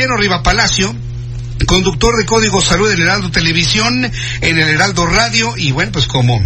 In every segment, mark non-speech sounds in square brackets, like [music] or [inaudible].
Pedro Riva Palacio, conductor de Código Salud del Heraldo Televisión, en el Heraldo Radio, y bueno, pues como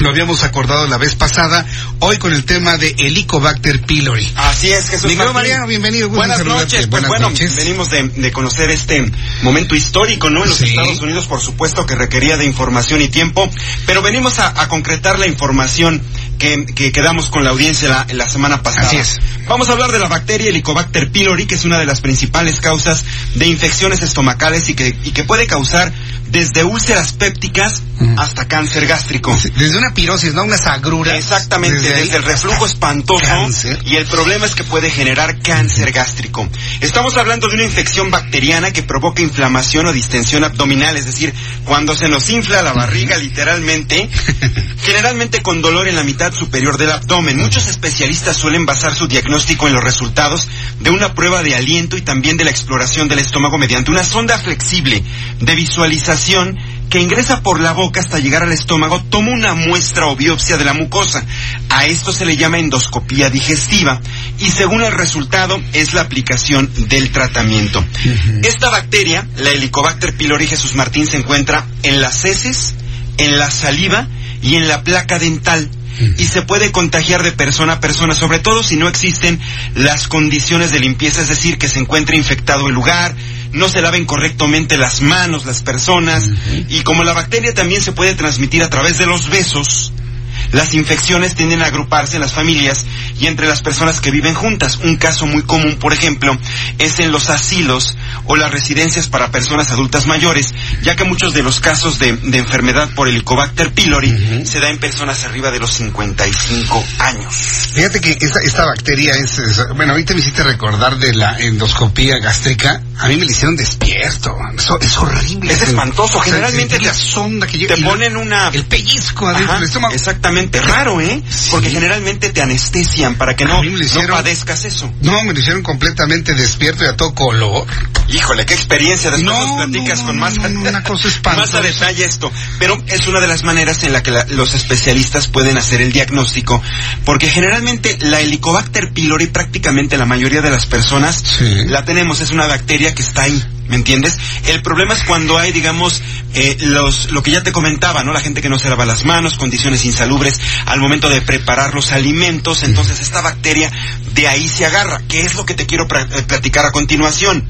lo habíamos acordado la vez pasada, hoy con el tema de Helicobacter pylori. Así es, Jesús Miguel. Mariano, bienvenido. Buenas noches, pues bueno, venimos de, de conocer este momento histórico, ¿no? En los Sí. Estados Unidos, por supuesto, que requería de información y tiempo, pero venimos a, a concretar la información que, que quedamos con la audiencia la, la semana pasada. Así es. Vamos a hablar de la bacteria Helicobacter pylori, que es una de las principales causas de infecciones estomacales y que, y que puede causar desde úlceras pépticas Mm. hasta cáncer gástrico. Desde una pirosis, ¿no? Unas agruras. Exactamente, desde, el reflujo espantoso cáncer. y el problema es que puede generar cáncer gástrico. Estamos hablando de una infección bacteriana que provoca inflamación o distensión abdominal, es decir, cuando se nos infla la barriga literalmente, [laughs] generalmente con dolor en la mitad superior del abdomen. Muchos especialistas suelen basar su diagnóstico en los resultados de una prueba de aliento y también de la exploración del estómago mediante una sonda flexible de visualización que ingresa por la boca hasta llegar al estómago, toma una muestra o biopsia de la mucosa. A esto se le llama endoscopía digestiva y según el resultado es la aplicación del tratamiento. Esta bacteria, la Helicobacter pylori Jesús Martín, se encuentra en las heces, en la saliva y en la placa dental y se puede contagiar de persona a persona, sobre todo si no existen las condiciones de limpieza, es decir, que se encuentre infectado el lugar, no se laven correctamente las manos las personas y como la bacteria también se puede transmitir a través de los besos, las infecciones tienden a agruparse en las familias y entre las personas que viven juntas. Un caso muy común, por ejemplo, es en los asilos o las residencias para personas adultas mayores, ya que muchos de los casos de, de enfermedad por Helicobacter pylori se da en personas arriba de los 55 años. Fíjate que esta, esta bacteria es, es- bueno, ahorita me hiciste recordar de la endoscopía gástrica. A mí me la hicieron despierto. Eso es horrible. Es espantoso. O sea, Generalmente la te- sonda que te ponen una- el pellizco adentro del estómago. Exactamente, raro, ¿eh? Sí. Porque generalmente te anestesian para que no, no padezcas eso. No, me lo hicieron completamente despierto y a todo color. Híjole, qué experiencia. Después No, nos platicas no, con más, no, una [laughs] cosa más a detalle esto. Pero es una de las maneras en la que la- los especialistas pueden hacer el diagnóstico, porque generalmente la Helicobacter pylori prácticamente la mayoría de las personas Sí. la tenemos, es una bacteria que está ahí. ¿Me entiendes? El problema es cuando hay, digamos, eh, los, lo que ya te comentaba, ¿no? La gente que no se lava las manos, condiciones insalubres al momento de preparar los alimentos, entonces esta bacteria de ahí se agarra, que es lo que te quiero eh, platicar a continuación.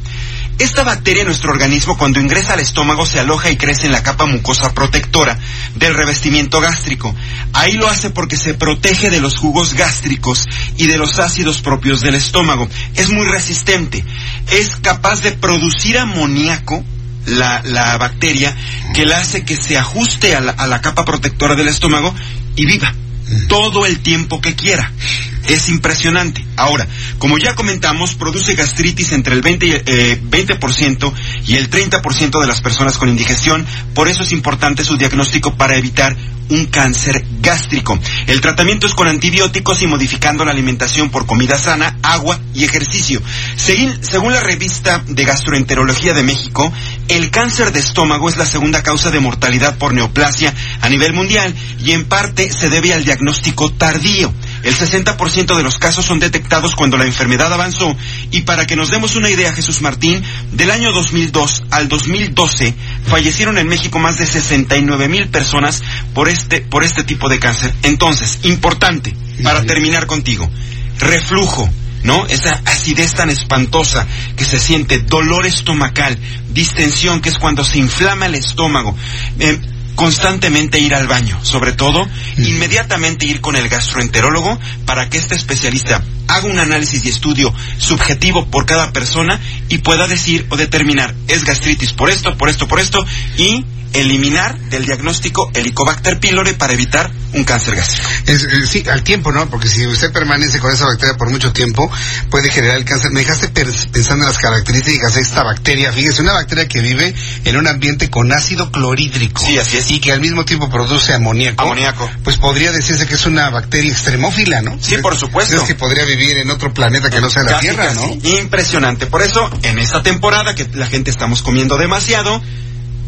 Esta bacteria en nuestro organismo cuando ingresa al estómago se aloja y crece en la capa mucosa protectora del revestimiento gástrico. Ahí lo hace porque se protege de los jugos gástricos y de los ácidos propios del estómago. Es muy resistente. Es capaz de producir amoníaco la, la bacteria que la hace que se ajuste a la, a la capa protectora del estómago y viva todo el tiempo que quiera. Es impresionante. Ahora, como ya comentamos, produce gastritis entre el 20, y, eh, 20% y el 30% de las personas con indigestión. Por eso es importante su diagnóstico para evitar un cáncer gástrico. El tratamiento es con antibióticos y modificando la alimentación por comida sana, agua y ejercicio. Según la revista de Gastroenterología de México, el cáncer de estómago es la segunda causa de mortalidad por neoplasia a nivel mundial y en parte se debe al diagnóstico tardío. El 60% de los casos son detectados cuando la enfermedad avanzó y para que nos demos una idea, Jesús Martín, del año 2002 al 2012 fallecieron en México más de 69 mil personas por este, por este tipo de cáncer. Entonces, importante, para terminar contigo, reflujo, ¿no? Esa acidez tan espantosa que se siente, dolor estomacal, distensión, que es cuando se inflama el estómago. eh, constantemente ir al baño, sobre todo, inmediatamente ir con el gastroenterólogo para que este especialista haga un análisis y estudio subjetivo por cada persona y pueda decir o determinar es gastritis por esto, por esto, por esto y eliminar del diagnóstico Helicobacter pylori para evitar un cáncer gástrico. Es, eh, sí, al tiempo, ¿no? Porque si usted permanece con esa bacteria por mucho tiempo, puede generar el cáncer. Me dejaste pensando en las características de esta bacteria. Fíjese, una bacteria que vive en un ambiente con ácido clorhídrico. Sí, así es. Y que al mismo tiempo produce amoníaco. Amoníaco. Pues podría decirse que es una bacteria extremófila, ¿no? Sí, por supuesto. Es que podría vivir en otro planeta que no sea la Casi, Tierra. ¿no? Impresionante. Por eso, en esta temporada que la gente estamos comiendo demasiado,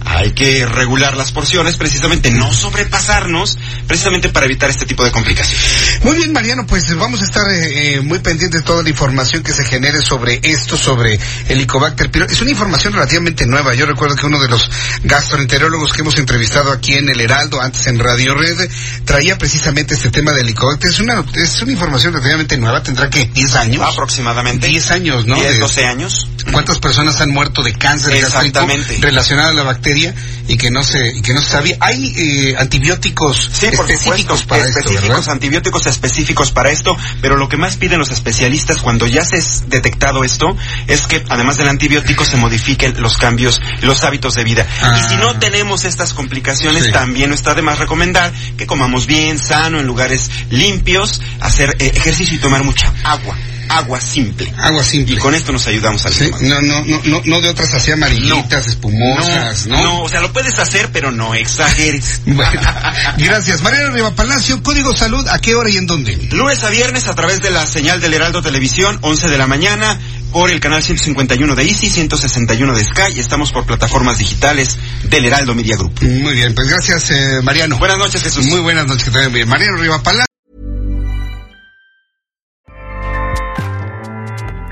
hay que regular las porciones, precisamente no sobrepasarnos, precisamente para evitar este tipo de complicaciones. Muy bien, Mariano, pues vamos a estar eh, eh, muy pendientes de toda la información que se genere sobre esto, sobre el Helicobacter pylori. Es una información relativamente nueva. Yo recuerdo que uno de los gastroenterólogos que hemos entrevistado aquí en el Heraldo, antes en Radio Red, traía precisamente este tema del Helicobacter. Es una, es una información relativamente nueva. ¿Tendrá que 10 años? Aproximadamente. 10 años, ¿no? 10, De- 12 años. ¿Cuántas personas han muerto de cáncer Exactamente. relacionado a la bacteria y que no se y que no se sabía? Hay eh, antibióticos Sí, por específicos supuesto, para esto, antibióticos específicos para esto, pero lo que más piden los especialistas cuando ya se es detectado esto es que además del antibiótico se modifiquen los cambios, los hábitos de vida. Ah. Y si no tenemos estas complicaciones, Sí. también está de más recomendar que comamos bien, sano, en lugares limpios, hacer eh, ejercicio y tomar mucha agua, agua simple. Agua simple. Y con esto nos ayudamos al Sí, no, no, no, no, no de otras así amarillitas, espumosas, ¿no? no, o sea, lo puedes hacer, pero no exageres. [laughs] Bueno, gracias. Mariano Riva Palacio, Código Salud, ¿a qué hora y en dónde? Lunes a viernes a través de la señal del Heraldo Televisión, 11 de la mañana, por el canal 151 de Easy, 161 de Sky, y estamos por plataformas digitales del Heraldo Media Group. Muy bien, pues gracias, eh, Mariano. Buenas noches, Jesús. Muy buenas noches, bien. Mariano Riva Palacio.